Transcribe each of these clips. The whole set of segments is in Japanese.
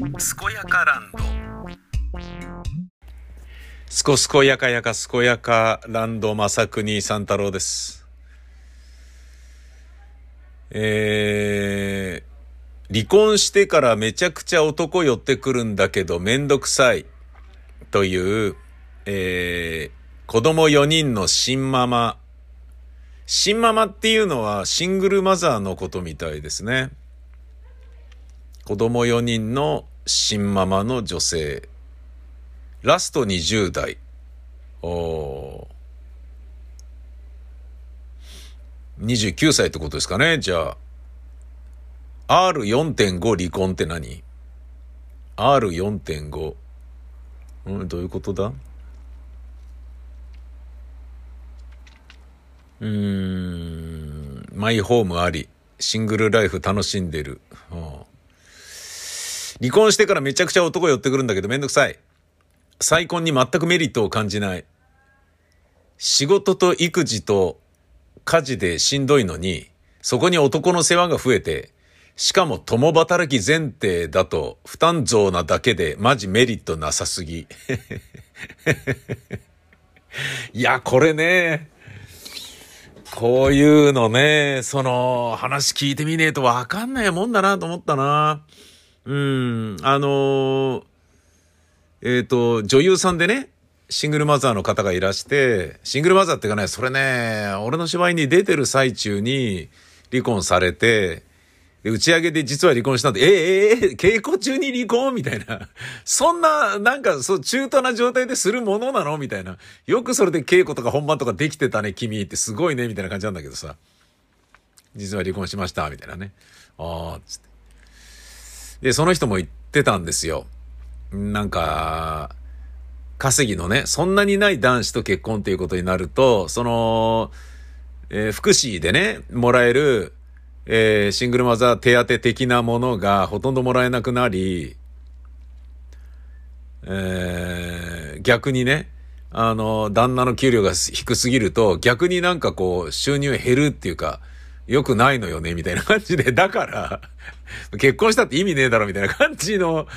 健やかランド。すこすこやかやか健やかランド正国三太郎です。えー、離婚してからめちゃくちゃ男寄ってくるんだけどめんどくさい。という、えー、子供4人の新ママ。新ママっていうのはシングルマザーのことみたいですね。子供4人の新ママの女性。ラスト20代。お29歳ってことですかね。じゃあ、R4.5 離婚って何 ?R4.5。うん、どういうことだ？うーん、マイホームあり、シングルライフ楽しんでる。はあ、離婚してからめちゃくちゃ男寄ってくるんだけどめんどくさい。再婚に全くメリットを感じない。仕事と育児と家事でしんどいのに、そこに男の世話が増えて、しかも共働き前提だと負担増なだけでマジメリットなさすぎ。いや、これね、こういうのね、その、話聞いてみねえとわかんないもんだなと思ったな。うん、あのー、えっ、ー、と、女優さんでね、シングルマザーの方がいらして、シングルマザーっていうかね、それね、俺の芝居に出てる最中に離婚されて、で、打ち上げで実は離婚したんで、ええええ稽古中に離婚みたいな。そんな、なんか、そう、中途な状態でするものなの？みたいな。よくそれで稽古とか本番とかできてたね、君ってすごいね、みたいな感じなんだけどさ。実は離婚しました、みたいなね。ああ、つって。で、その人も言ってたんですよ。なんか、稼ぎのね、そんなにない男子と結婚っていうことになると、その、えー、福祉でね、もらえる、えー、シングルマザー手当的なものがほとんどもらえなくなり、えー、逆にね、あの、旦那の給料が低すぎると、逆になんかこう、収入減るっていうか、良くないのよね、みたいな感じで、だから、結婚したって意味ねえだろ、みたいな感じの、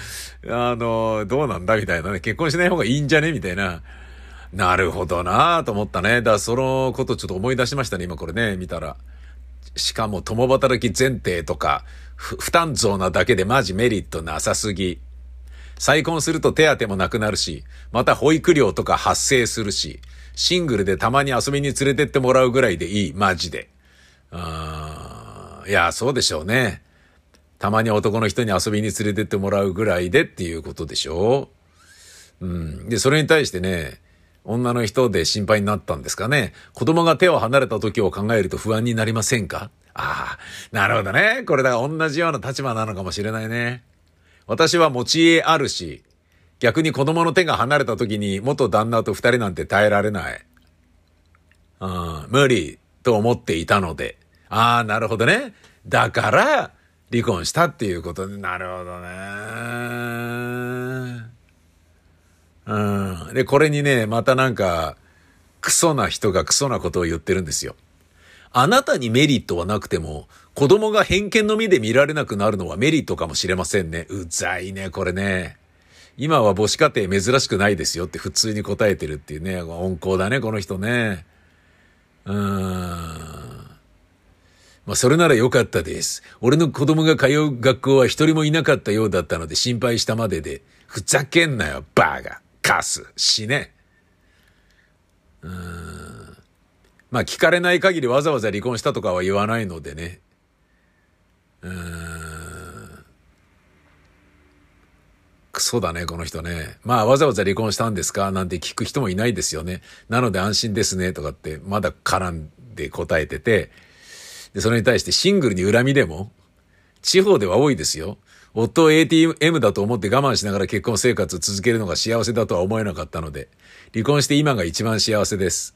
あの、どうなんだ、みたいなね、結婚しない方がいいんじゃねみたいな。なるほどなぁと思ったね。だからそのことちょっと思い出しましたね、今これね、見たら。しかも共働き前提とか、負担増なだけでマジメリットなさすぎ。再婚すると手当もなくなるし、また保育料とか発生するし、シングルでたまに遊びに連れてってもらうぐらいでいい、マジで。あいや、そうでしょうね。たまに男の人に遊びに連れてってもらうぐらいでっていうことでしょう。うん。で、それに対してね、女の人で心配になったんですかね。子供が手を離れた時を考えると不安になりませんか？ああ、なるほどね。これだ同じような立場なのかもしれないね。私は持ち家あるし、逆に子供の手が離れた時に元旦那と二人なんて耐えられない。うん、無理と思っていたので。ああ、なるほどね。だから、離婚したっていうことになるほどね。うん。で、これにね、またなんか、クソな人がクソなことを言ってるんですよ。あなたにメリットはなくても、子供が偏見の目で見られなくなるのはメリットかもしれませんね。うざいね、これね。今は母子家庭珍しくないですよって普通に答えてるっていうね。温厚だね、この人ね。うーん。まあ、それならよかったです。俺の子供が通う学校は一人もいなかったようだったので心配したまでで、ふざけんなよ、バーガー。カス、死ね。うーん。まあ聞かれない限りわざわざ離婚したとかは言わないのでね。うーん。クソだね、この人ね。まあわざわざ離婚したんですか？なんて聞く人もいないですよね。なので安心ですね、とかってまだ絡んで答えてて。で、それに対してシングルに恨みでも、地方では多いですよ。夫を ATM だと思って我慢しながら結婚生活を続けるのが幸せだとは思えなかったので、離婚して今が一番幸せです。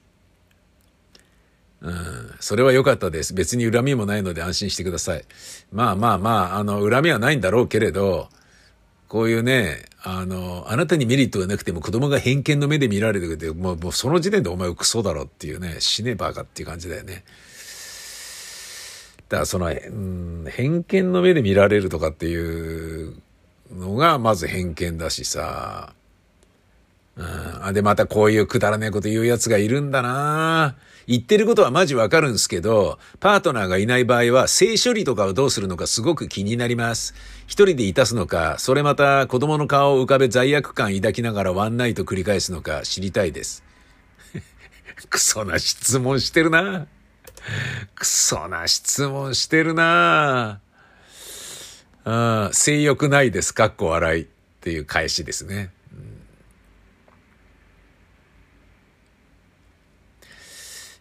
うん、それは良かったです。別に恨みもないので安心してください。まあまあまあ、あの、恨みはないんだろうけれど、こういうね、あの、あなたにメリットがなくても子供が偏見の目で見られてて、もうもうその時点でお前クソだろっていうね、死ねばかっていう感じだよね。だからその、うん、偏見の目で見られるとかっていうのがまず偏見だしさ。うん。あ、で、またこういうくだらねえこと言う奴がいるんだな言ってることはマジわかるんですけど、パートナーがいない場合は、性処理とかをどうするのかすごく気になります。一人でいたすのか、それまた子供の顔を浮かべ罪悪感抱きながらワンナイト繰り返すのか知りたいです。クソな質問してるな。クソな質問してるな。あ性欲ないです。か？っこ笑いっていう返しですね。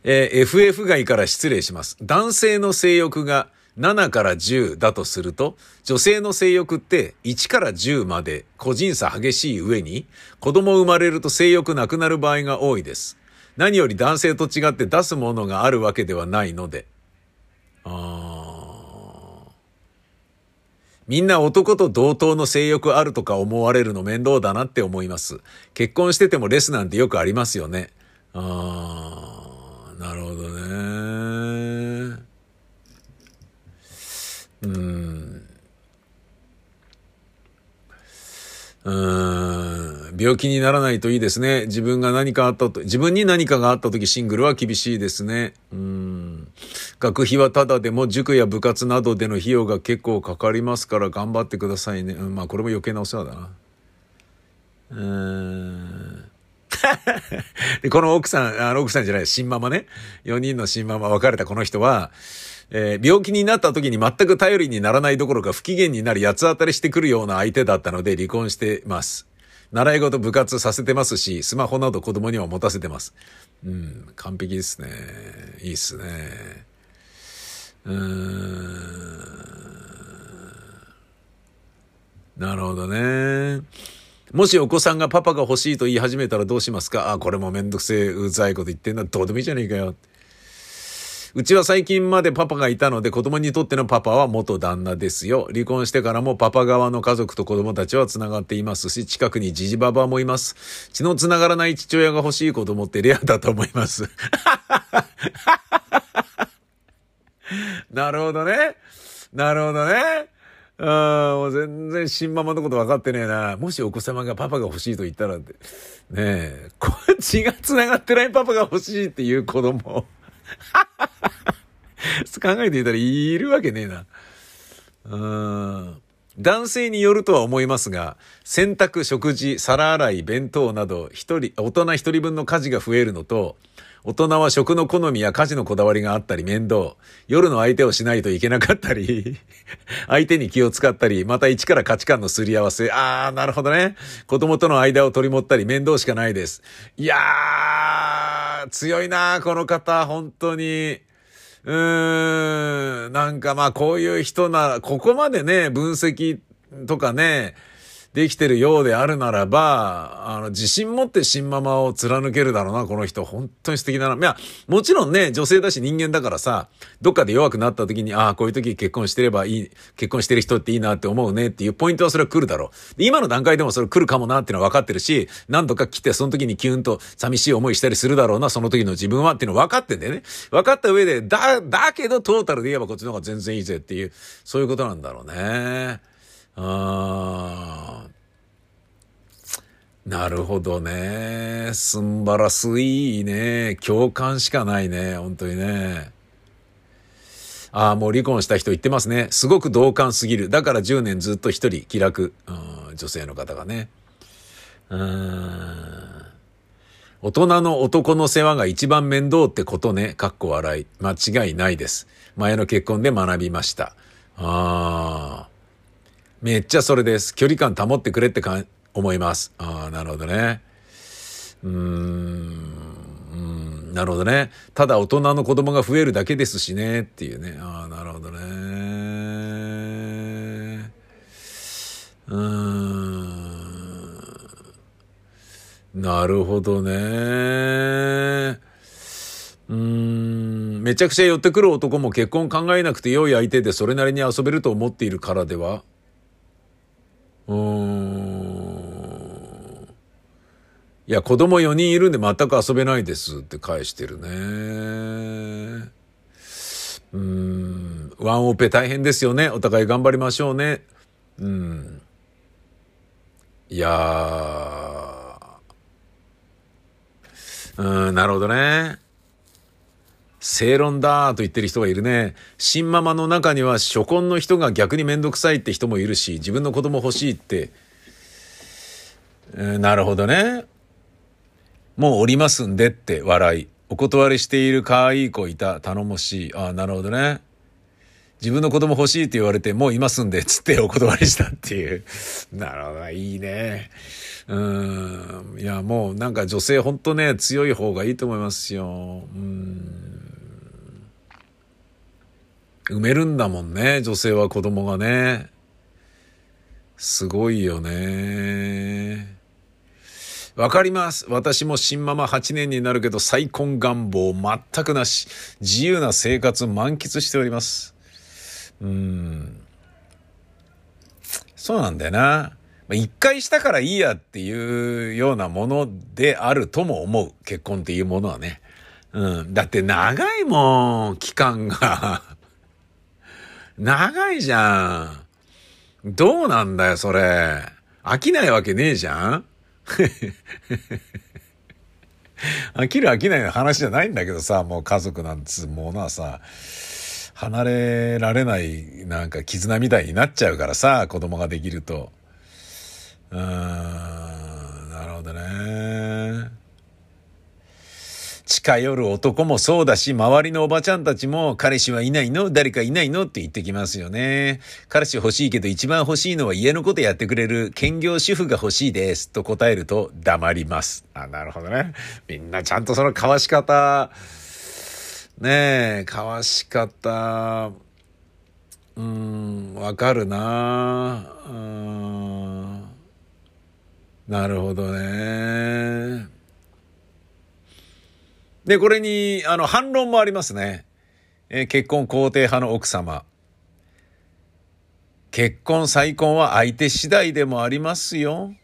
えー、FF 外から失礼します。男性の性欲が7から10だとすると、女性の性欲って1から10まで個人差激しい上に、子供生まれると性欲なくなる場合が多いです。何より男性と違って出すものがあるわけではないので。あみんな男と同等の性欲あるとか思われるの面倒だなって思います。結婚しててもレスなんてよくありますよね。あなるほどね。うん。うん。病気にならないといいですね。自分が何かあったと、自分に何かがあった時シングルは厳しいですね。うん。学費はただでも塾や部活などでの費用が結構かかりますから頑張ってくださいね。うん、まあこれも余計なお世話だな。うーん。で、この奥さん、あの奥さんじゃない、新ママね。4人の新ママ別れたこの人は、えー、病気になった時に全く頼りにならないどころか不機嫌になり八つ当たりしてくるような相手だったので離婚してます。習い事部活させてますし、スマホなど子供には持たせてます。うん、完璧ですね。いいっすね。うーん。なるほどね。もしお子さんがパパが欲しいと言い始めたらどうしますか？あ、これもめんどくせえ、うざいこと言ってんな。どうでもいいじゃねえかよ。うちは最近までパパがいたので子供にとってのパパは元旦那ですよ。離婚してからもパパ側の家族と子供たちは繋がっていますし、近くにジジババもいます。血の繋がらない父親が欲しい子供ってレアだと思います。なるほどね。なるほどね。ああ、もう全然新ママのこと分かってねえな。もしお子様がパパが欲しいと言ったらって。ねえ、こっちが繋がってないパパが欲しいっていう子供。考えてみたらいるわけねえな。うん。男性によるとは思いますが、洗濯、食事、皿洗い、弁当など、一人、大人一人分の家事が増えるのと、大人は食の好みや家事のこだわりがあったり面倒。夜の相手をしないといけなかったり、相手に気を使ったり、また一から価値観のすり合わせ。あー、なるほどね。子供との間を取り持ったり面倒しかないです。いやー、強いなこの方、本当に。うーん、なんかまあこういう人なら、ここまでね、分析とかね、できてるようであるならば、あの、自信持って新ママを貫けるだろうな、この人。本当に素敵だな。いや、もちろんね、女性だし人間だからさ、どっかで弱くなった時に、ああ、こういう時結婚してればいい、結婚してる人っていいなって思うねっていうポイントはそれは来るだろう。今の段階でもそれ来るかもなっていうのは分かってるし、何度か来てその時にキュンと寂しい思いしたりするだろうな、その時の自分はっていうの分かってんだよね。分かった上で、だ、だけどトータルで言えばこっちの方が全然いいぜっていう、そういうことなんだろうね。あー。なるほどね。すんばらすいいね。共感しかないね。本当にね。ああ、もう離婚した人言ってますね。すごく同感すぎる。だから10年ずっと一人気楽。うん、女性の方がね。うん。大人の男の世話が一番面倒ってことね。かっこ笑い。間違いないです。前の結婚で学びました。ああ。めっちゃそれです。距離感保ってくれってか思います。ああ、なるほどね。うーん、なるほどね。ただ大人の子供が増えるだけですしね、っていうね。ああ、なるほどね。うーん。なるほどね。うーん、めちゃくちゃ寄ってくる男も結婚考えなくて良い相手でそれなりに遊べると思っているからでは？うん。いや、子供4人いるんで全く遊べないですって返してるね。うん。ワンオペ大変ですよね。お互い頑張りましょうね。うん。いやー、うん、なるほどね。正論だと言ってる人がいるね。新ママの中には初婚の人が逆にめんどくさいって人もいるし、自分の子供欲しいって。うん、なるほどね。もうおりますんでって笑い。お断りしている可愛い子いた。頼もしい。ああ、なるほどね。自分の子供欲しいって言われて、もういますんでっ、つって お断りしたっていう。なるほど、いいね。うん。いや、もうなんか女性ほんとね、強い方がいいと思いますよ。うん。埋めるんだもんね、女性は子供がね。すごいよね。わかります。私も新ママ8年になるけど再婚願望全くなし。自由な生活満喫しております。うーん。そうなんだよな。一回したからいいやっていうようなものであるとも思う。結婚っていうものはね。うん。だって長いもん、期間が。長いじゃん。どうなんだよ、それ。飽きないわけねえじゃん飽きる飽きないの話じゃないんだけどさ、もう家族なんつうものはさ、離れられないなんか絆みたいになっちゃうからさ、子供ができると。うーん、なるほどね。近寄る男もそうだし、周りのおばちゃんたちも、彼氏はいないの？誰かいないの？って言ってきますよね。彼氏欲しいけど一番欲しいのは家のことやってくれる兼業主婦が欲しいです。と答えると黙ります。あ、なるほどね。みんなちゃんとその交わし方、ねえ、交わし方、うん、わかるなうん。なるほどね。で、これに、あの、反論もありますね。えー、結婚肯定派の奥様。結婚再婚は相手次第でもありますよ。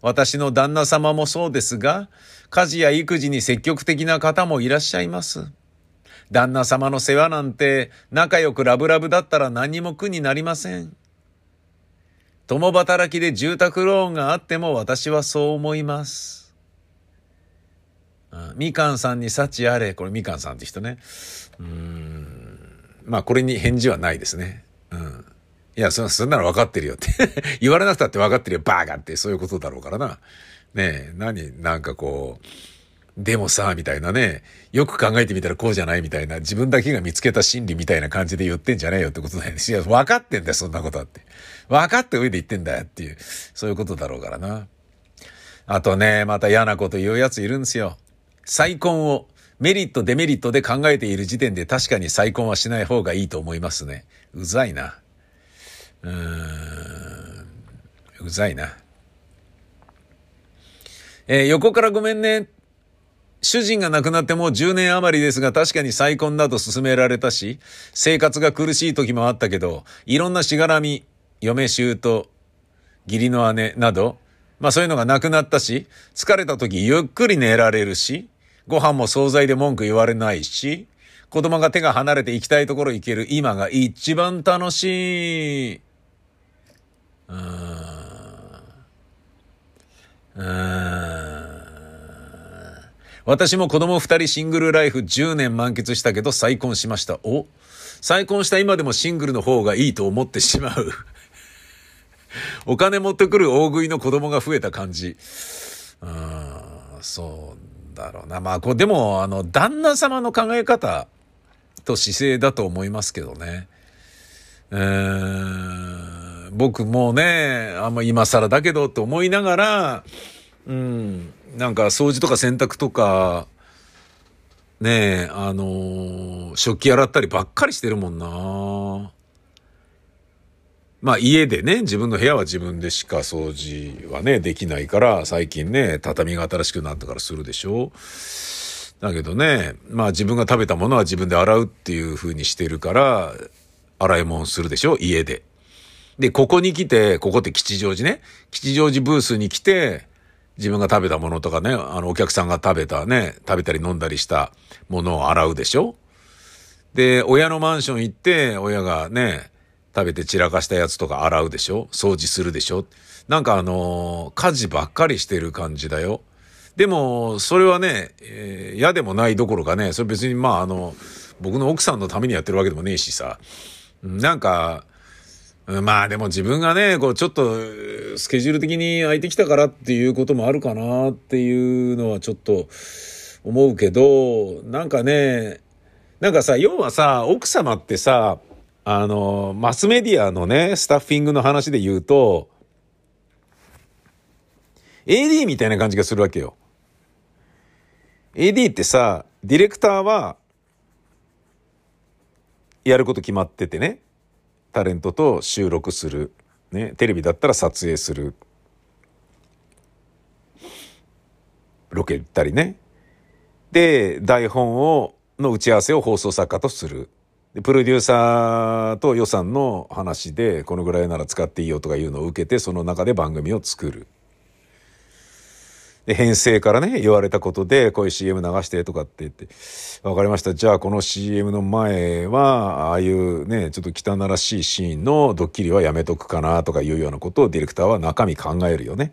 私の旦那様もそうですが、家事や育児に積極的な方もいらっしゃいます。旦那様の世話なんて仲良くラブラブだったら何も苦になりません。共働きで住宅ローンがあっても私はそう思います。みかんさんに幸あれ。これみかんさんって人ね。うん。まあこれに返事はないですね。うん。いや、そ、そんなの分かってるよって 言われなくたって分かってるよ、バーガーってそういうことだろうからな。ねえ、何、なんかこう、でもさ、みたいなね、よく考えてみたらこうじゃないみたいな、自分だけが見つけた心理みたいな感じで言ってんじゃねえよってことだよね。いや、分かってんだよ、そんなことだって。分かって上で言ってんだよっていう、そういうことだろうからな。あとね、また嫌なこと言うやついるんですよ。再婚をメリット、デメリットで考えている時点で確かに再婚はしない方がいいと思いますね。うざいな。うーん、うざいな。えー、横からごめんね。主人が亡くなってもう10年余りですが確かに再婚だと勧められたし、生活が苦しい時もあったけど、いろんなしがらみ、嫁姑、義理の姉など、まあそういうのがなくなったし、疲れた時ゆっくり寝られるし、ご飯も惣菜で文句言われないし、子供が手が離れて行きたいところ行ける今が一番楽しい。うーん。うーん。私も子供二人シングルライフ10年満喫したけど再婚しました。お？再婚した今でもシングルの方がいいと思ってしまう。お金持ってくる大食いの子供が増えた感じ。うん、そうだろうな。まあ、こう、でも、あの、旦那様の考え方と姿勢だと思いますけどね。うん、僕もね、あんま今更だけどって思いながら、うん、なんか掃除とか洗濯とか、ねえ、あのー、食器洗ったりばっかりしてるもんな。まあ家でね、自分の部屋は自分でしか掃除はね、できないから、最近ね、畳が新しくなったからするでしょだけどね、まあ自分が食べたものは自分で洗うっていう風にしてるから、洗い物するでしょ家で。で、ここに来て、ここって吉祥寺ね。吉祥寺ブースに来て、自分が食べたものとかね、あの、お客さんが食べたね、食べたり飲んだりしたものを洗うでしょで、親のマンション行って、親がね、食べて散らかしたやつとか洗うでしょ？掃除するでしょ？なんかあのー、家事ばっかりしてる感じだよ。でも、それはね、えー、嫌でもないどころかね、それ別にまああの、僕の奥さんのためにやってるわけでもねえしさ、なんか、まあでも自分がね、こうちょっとスケジュール的に空いてきたからっていうこともあるかなっていうのはちょっと思うけど、なんかね、なんかさ、要はさ、奥様ってさ、あの、マスメディアのね、スタッフィングの話で言うと、AD みたいな感じがするわけよ。AD ってさ、ディレクターは、やること決まっててね。タレントと収録する。ね。テレビだったら撮影する。ロケ行ったりね。で、台本を、の打ち合わせを放送作家とする。で、プロデューサーと予算の話で、このぐらいなら使っていいよとかいうのを受けて、その中で番組を作る。で、編成からね、言われたことで、こういう CM 流してとかって言って、わかりました。じゃあこの CM の前は、ああいうね、ちょっと汚らしいシーンのドッキリはやめとくかなとかいうようなことをディレクターは中身考えるよね。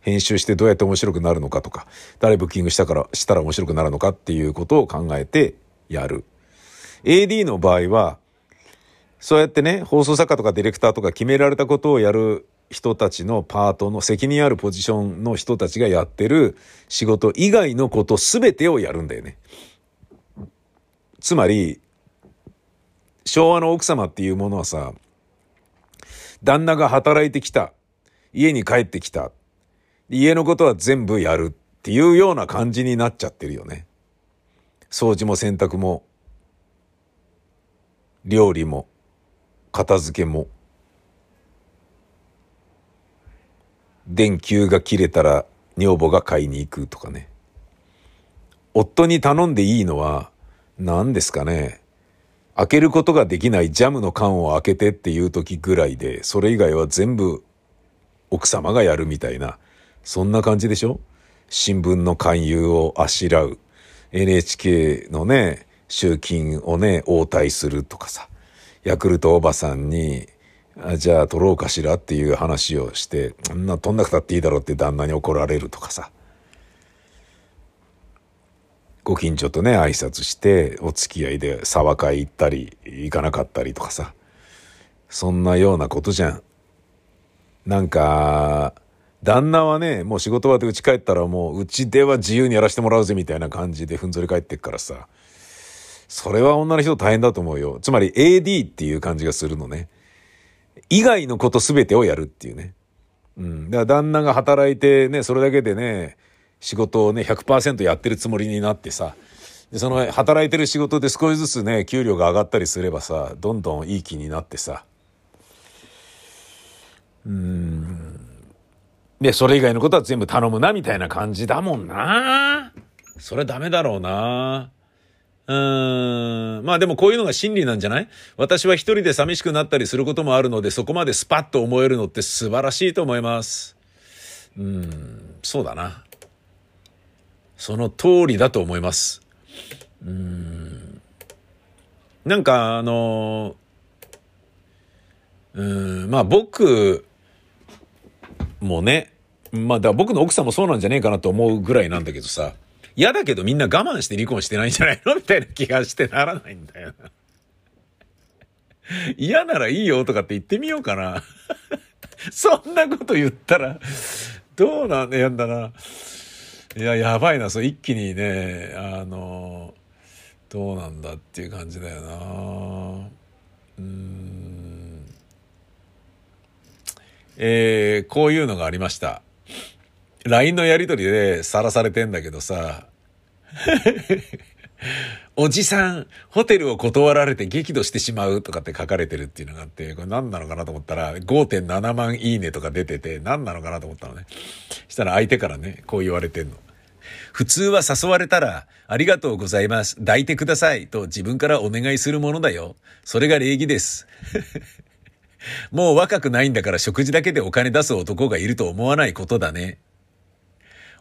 編集してどうやって面白くなるのかとか、誰ブッキングしたから、したら面白くなるのかっていうことを考えてやる。AD の場合は、そうやってね、放送作家とかディレクターとか決められたことをやる人たちのパートの責任あるポジションの人たちがやってる仕事以外のこと全てをやるんだよね。つまり、昭和の奥様っていうものはさ、旦那が働いてきた。家に帰ってきた。家のことは全部やるっていうような感じになっちゃってるよね。掃除も洗濯も、料理も、片付けも。電球が切れたら女房が買いに行くとかね。夫に頼んでいいのは何ですかね。開けることができないジャムの缶を開けてっていう時ぐらいで、それ以外は全部奥様がやるみたいな、そんな感じでしょ新聞の勧誘をあしらう。NHK のね、集金をね、応対するとかさ。ヤクルトおばさんにあじゃあ取ろうかしらっていう話をして、そんな取んなくたっていいだろうって旦那に怒られるとかさ。ご近所とね、挨拶して、お付き合いで沢会行ったり、行かなかったりとかさ。そんなようなことじゃん。なんか、旦那はね、もう仕事終わって家帰ったらもう、うちでは自由にやらせてもらうぜみたいな感じでふんぞり返ってっからさ。それは女の人大変だと思うよ。つまり AD っていう感じがするのね。以外のこと全てをやるっていうね。うん。だから旦那が働いてね、それだけでね、仕事をね、100%やってるつもりになってさ、で、その働いてる仕事で少しずつね、給料が上がったりすればさ、どんどんいい気になってさ、うん。で、それ以外のことは全部頼むな、みたいな感じだもんな。それダメだろうな。うーん。まあでもこういうのが真理なんじゃない？私は一人で寂しくなったりすることもあるので、そこまでスパッと思えるのって素晴らしいと思います。うん、そうだな。その通りだと思います。うん。なんかあの、うん、まあ僕もね、まあだ僕の奥さんもそうなんじゃねえかなと思うぐらいなんだけどさ、嫌だけどみんな我慢して離婚してないんじゃないの？みたいな気がしてならないんだよな。嫌ならいいよとかって言ってみようかな。そんなこと言ったら、どうなんやんだな。いや、やばいな。そう、一気にね、あの、どうなんだっていう感じだよな。うん。えー、こういうのがありました。LINE のやりとりでさらされてんだけどさ、おじさん、ホテルを断られて激怒してしまうとかって書かれてるっていうのがあって、これ何なのかなと思ったら、5.7万いいねとか出てて、何なのかなと思ったのね。したら相手からね、こう言われてんの。普通は誘われたら、ありがとうございます。抱いてください。と自分からお願いするものだよ。それが礼儀です。もう若くないんだから食事だけでお金出す男がいると思わないことだね。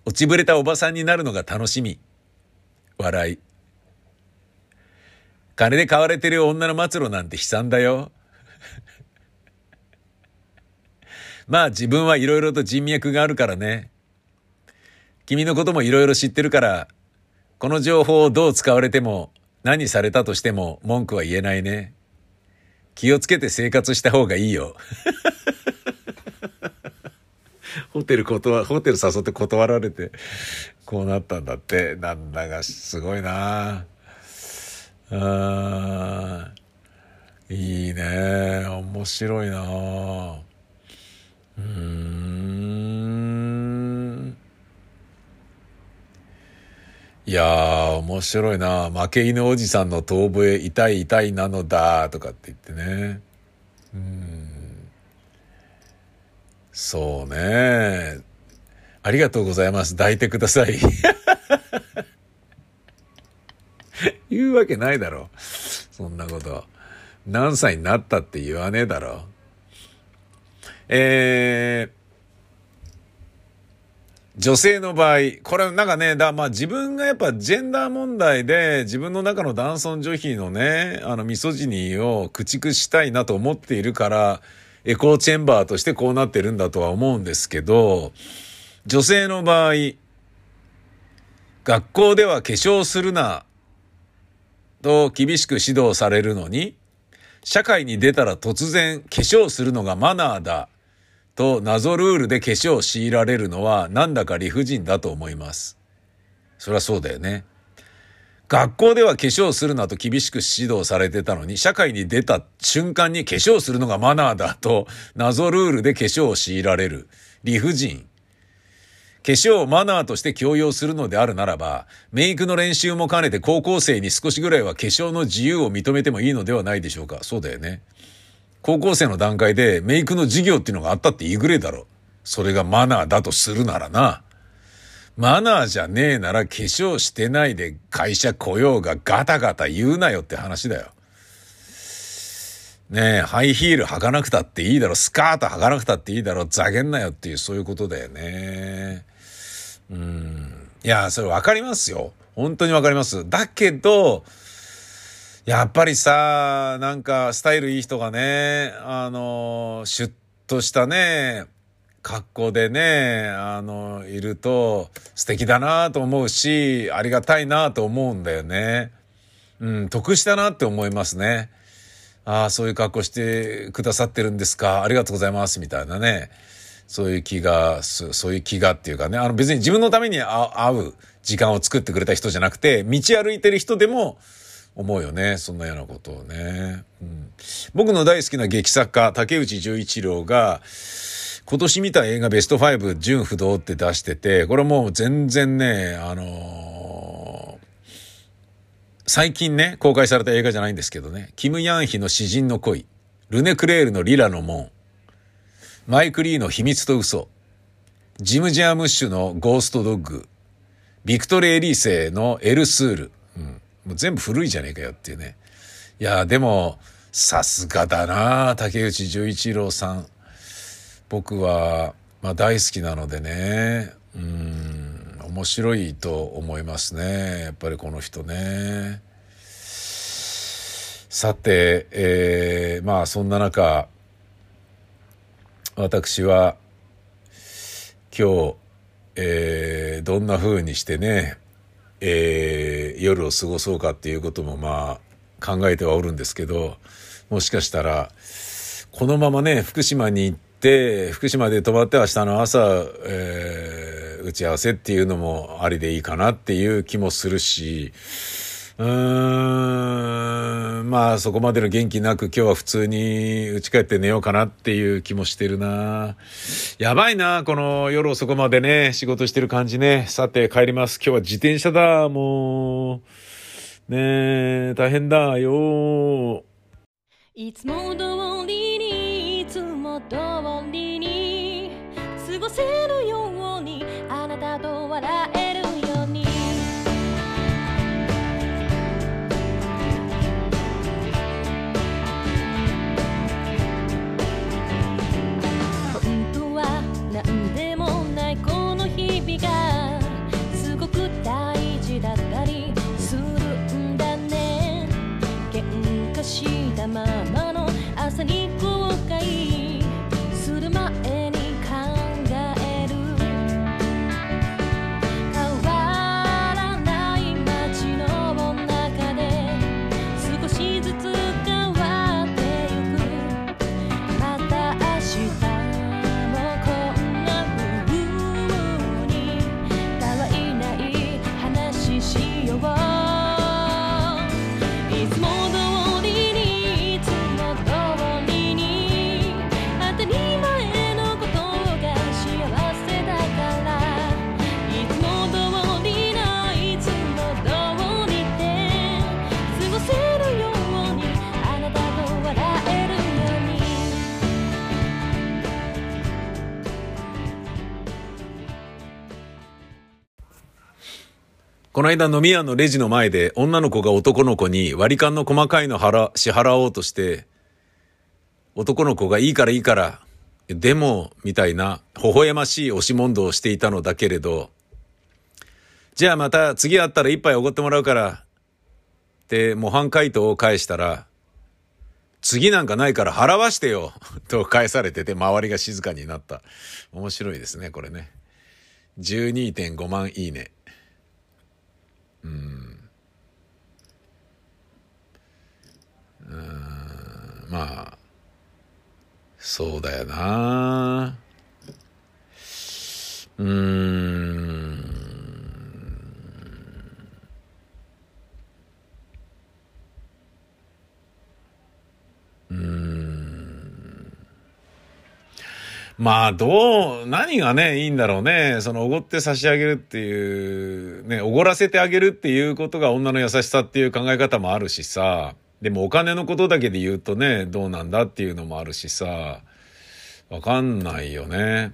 落ちぶれたおばさんになるのが楽しみ。笑い。金で買われてる女の末路なんて悲惨だよ。まあ自分はいろいろと人脈があるからね。君のこともいろいろ知ってるから、この情報をどう使われても、何されたとしても文句は言えないね。気をつけて生活した方がいいよ。ホテル断、ホテル誘って断られて、こうなったんだって。なんだかすごいなあいいね。面白いなうん。いや、面白いな負け犬おじさんの遠吠え、痛い痛いなのだ、とかって言ってね。うん。そうね。ありがとうございます。抱いてください。言うわけないだろ。そんなこと。何歳になったって言わねえだろ。えー、女性の場合、これなんかね、だまあ自分がやっぱジェンダー問題で自分の中の男尊女卑のね、あのミソジニーを駆逐したいなと思っているから、エコーチェンバーとしてこうなってるんだとは思うんですけど、女性の場合、学校では化粧するな、と厳しく指導されるのに、社会に出たら突然化粧するのがマナーだ、と謎ルールで化粧を強いられるのはなんだか理不尽だと思います。そりゃそうだよね。学校では化粧するなと厳しく指導されてたのに、社会に出た瞬間に化粧するのがマナーだと、謎ルールで化粧を強いられる。理不尽。化粧をマナーとして強要するのであるならば、メイクの練習も兼ねて高校生に少しぐらいは化粧の自由を認めてもいいのではないでしょうか。そうだよね。高校生の段階でメイクの授業っていうのがあったって言いぐれだろ。それがマナーだとするならな。マナーじゃねえなら化粧してないで会社来ようがガタガタ言うなよって話だよ。ねえ、ハイヒール履かなくたっていいだろ、スカート履かなくたっていいだろ、ざげんなよっていうそういうことだよね。うん。いや、それわかりますよ。本当にわかります。だけど、やっぱりさ、なんかスタイルいい人がね、あの、シュッとしたね、格好でね、あの、いると素敵だなと思うし、ありがたいなと思うんだよね。うん、得したなって思いますね。ああ、そういう格好してくださってるんですか。ありがとうございます。みたいなね。そういう気が、そういう気がっていうかね。あの別に自分のために会う時間を作ってくれた人じゃなくて、道歩いてる人でも思うよね。そんなようなことをね。うん、僕の大好きな劇作家、竹内十一郎が、今年見た映画ベスト5純不動って出してて、これもう全然ね、あのー、最近ね、公開された映画じゃないんですけどね、キム・ヤンヒの詩人の恋、ルネ・クレールのリラの門、マイク・リーの秘密と嘘、ジム・ジャームッシュのゴーストドッグ、ビクトレ・エリーセのエル・スール、うん、もう全部古いじゃねえかよっていうね。いや、でも、さすがだな竹内十一郎さん。僕は、まあ、大好きなのでね。うん。面白いと思いますねやっぱりこの人ね。さて、えー、まあそんな中私は今日、えー、どんな風にしてね、えー、夜を過ごそうかっていうこともまあ考えてはおるんですけどもしかしたらこのままね福島に行って福島で泊まって明日の朝、えー、打ち合わせっていうのもありでいいかなっていう気もするし、うーん、まあそこまでの元気なく今日は普通に家帰って寝ようかなっていう気もしてるな。やばいな、この夜遅くまでね、仕事してる感じね。さて帰ります。今日は自転車だ、もう。ねえ、大変だよ。いつも通りに、いつも通りに過ごせるこの間飲み屋のレジの前で女の子が男の子に割り勘の細かいの払、支払おうとして、男の子がいいからいいから、でも、みたいな、微笑ましい押し問答をしていたのだけれど、じゃあまた次会ったら一杯おごってもらうから、って模範回答を返したら、次なんかないから払わしてよ と返されてて周りが静かになった。面白いですね、これね。12.5万いいね。うん。うん、まあ、そうだよなうーん。うん。まあ、どう、何がね、いいんだろうね。その、おごって差し上げるっていう、ね、おごらせてあげるっていうことが女の優しさっていう考え方もあるしさ。でもお金のことだけで言うとね、どうなんだっていうのもあるしさ。わかんないよね。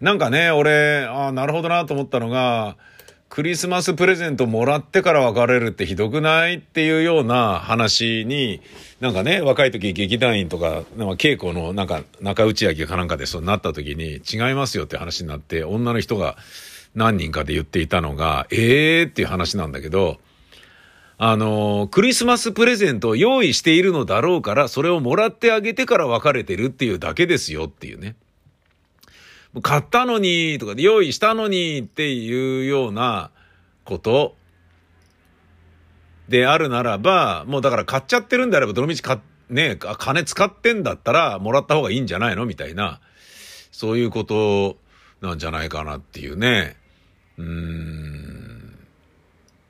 なんかね、俺、ああ、なるほどなと思ったのが、クリスマスプレゼントもらってから別れるってひどくないっていうような話に、なんかね、若い時劇団員とか、なんか稽古のなんか中打ち上げかなんかでそうなった時に違いますよって話になって、女の人が何人かで言っていたのが、ええー、っていう話なんだけど、あの、クリスマスプレゼントを用意しているのだろうから、それをもらってあげてから別れてるっていうだけですよっていうね。買ったのに、とか用意したのにっていうようなことであるならば、もうだから買っちゃってるんであれば、どのみち買ね金使ってんだったらもらった方がいいんじゃないの？みたいな、そういうことなんじゃないかなっていうね。うーん。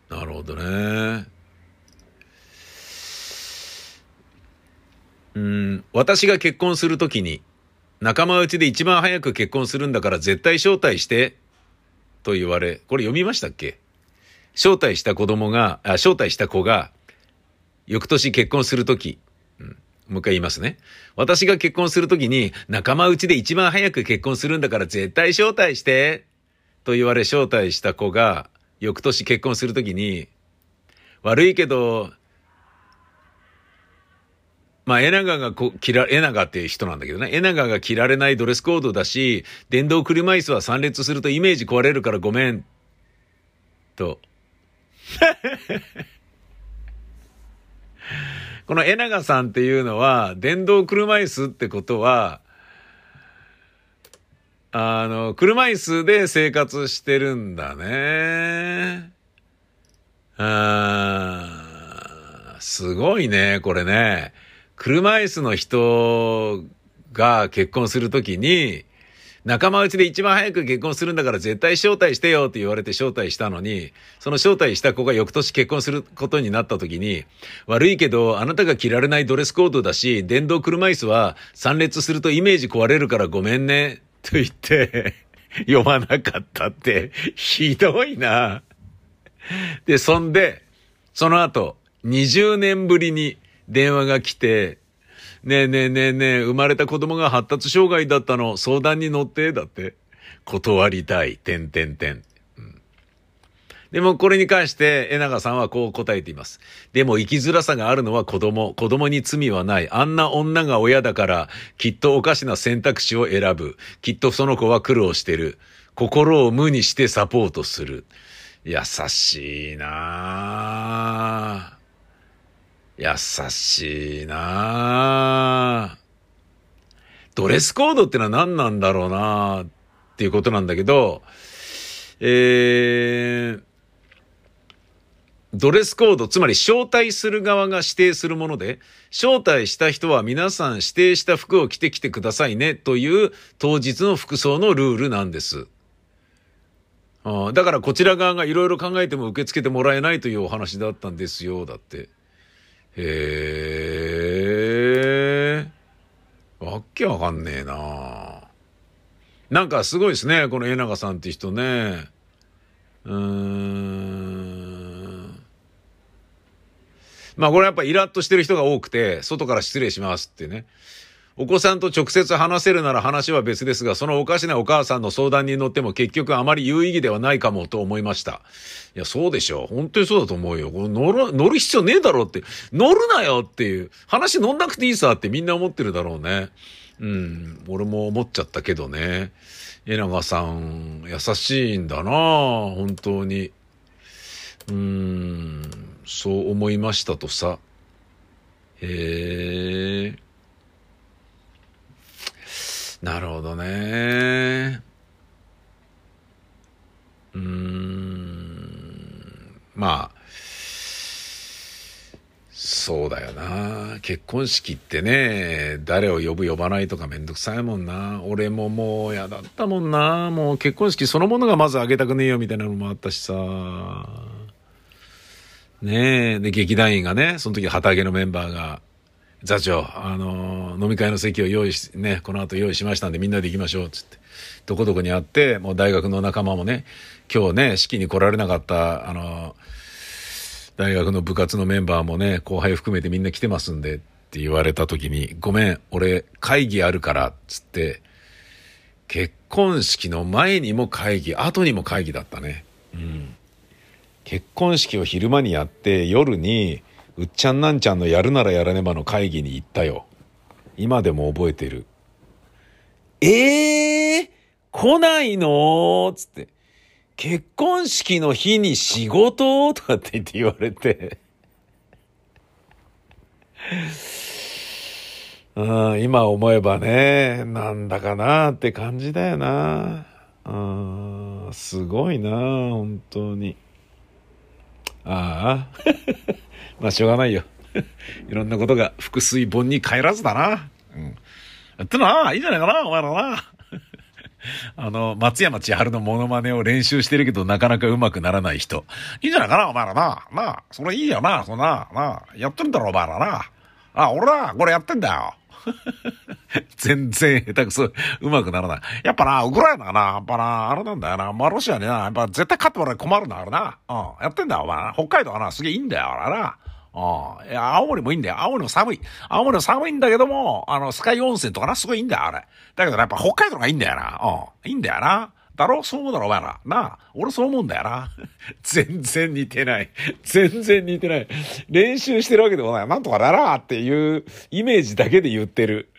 なるほどね。うん、私が結婚するときに、仲間内で一番早く結婚するんだから絶対招待して、と言われ、これ読みましたっけ？招待した子供が、あ、招待した子が、翌年結婚するとき、うん、もう一回言いますね。私が結婚するときに、仲間内で一番早く結婚するんだから絶対招待して、と言われ招待した子が、翌年結婚するときに、悪いけど、まあ、エナガがこ、切ら、エナガっていう人なんだけどね。エナガが着られないドレスコードだし、電動車椅子は参列するとイメージ壊れるからごめん。と。このエナガさんっていうのは、電動車椅子ってことは、あの、車椅子で生活してるんだね。あすごいね、これね。車椅子の人が結婚するときに、仲間内で一番早く結婚するんだから絶対招待してよって言われて招待したのに、その招待した子が翌年結婚することになった時に、悪いけどあなたが着られないドレスコードだし、電動車椅子は参列するとイメージ壊れるからごめんね、と言って読まなかったって、ひどいな。で、そんで、その後、20年ぶりに電話が来て、ねえねえねえねえ、生まれた子供が発達障害だったの、相談に乗って、だって。断りたい、てんてんてん。でもこれに関して江永さんはこう答えています。でも生きづらさがあるのは子供。子供に罪はない。あんな女が親だからきっとおかしな選択肢を選ぶ。きっとその子は苦労してる。心を無にしてサポートする。優しいなぁ。優しいなドレスコードってのは何なんだろうなっていうことなんだけど、えー、ドレスコード、つまり招待する側が指定するもので、招待した人は皆さん指定した服を着てきてくださいねという当日の服装のルールなんです。あだからこちら側がいろいろ考えても受け付けてもらえないというお話だったんですよ、だって。へえ。わけわかんねえななんかすごいですね、この江永さんって人ね。うーん。まあこれやっぱイラッとしてる人が多くて、外から失礼しますってね。お子さんと直接話せるなら話は別ですが、そのおかしなお母さんの相談に乗っても結局あまり有意義ではないかもと思いました。いや、そうでしょう。本当にそうだと思うよ。乗る、乗る必要ねえだろって。乗るなよっていう。話乗んなくていいさってみんな思ってるだろうね。うん。俺も思っちゃったけどね。えながさん、優しいんだな本当に。うん。そう思いましたとさ。へえ。なるほどね。うーん。まあ、そうだよな。結婚式ってね、誰を呼ぶ呼ばないとかめんどくさいもんな。俺ももう嫌だったもんな。もう結婚式そのものがまずあげたくねえよみたいなのもあったしさ。ねえ。で、劇団員がね、その時旗揚げのメンバーが、座長、あの飲み会の席を用意し、ね、この後用意しましたんでみんなで行きましょう、つって。どこどこにあって、もう大学の仲間もね、今日ね、式に来られなかった、あの大学の部活のメンバーもね、後輩含めてみんな来てますんで、って言われた時に、ごめん、俺会議あるから、つって、結婚式の前にも会議、後にも会議だったね。うん。結婚式を昼間にやって、夜に、うっちゃんなんちゃんのやるならやらねばの会議に行ったよ。今でも覚えてる。ええー、来ないの？つって。結婚式の日に仕事？とかって言って言われて。うん、今思えばね、なんだかなって感じだよな。うん、すごいな、本当に。ああ。まあしょうがないよ。いろんなことが腹水盆に帰らずだな。うん。ってな、いいんじゃないかな、お前らな。あの、松山千春のモノマネを練習してるけどなかなか上手くならない人。いいんじゃないかな、お前らな。なあ、それいいよな、そんな、なあ、やってるんだろ、お前らな。あ、俺な、これやってんだよ。全然下手くそ、うまくならない。やっぱな、ウクライナがな、やっぱな、あれなんだよな。まあ、ロシアにな、やっぱ絶対勝ってもらえ困るんだ、あれな。うん、やってんだよ、お前北海道はな、すげえいいんだよ、あれな。ああ。いや、青森もいいんだよ。青森も寒い。青森も寒いんだけども、あの、スカイ温泉とかな、すごいいいんだよ、あれ。だけどやっぱ北海道がいいんだよな。うん。いいんだよな。だろ？そう思うだろ、お前ら。なあ。俺そう思うんだよな。全然似てない。全然似てない。練習してるわけでもない。なんとかだなっていうイメージだけで言ってる。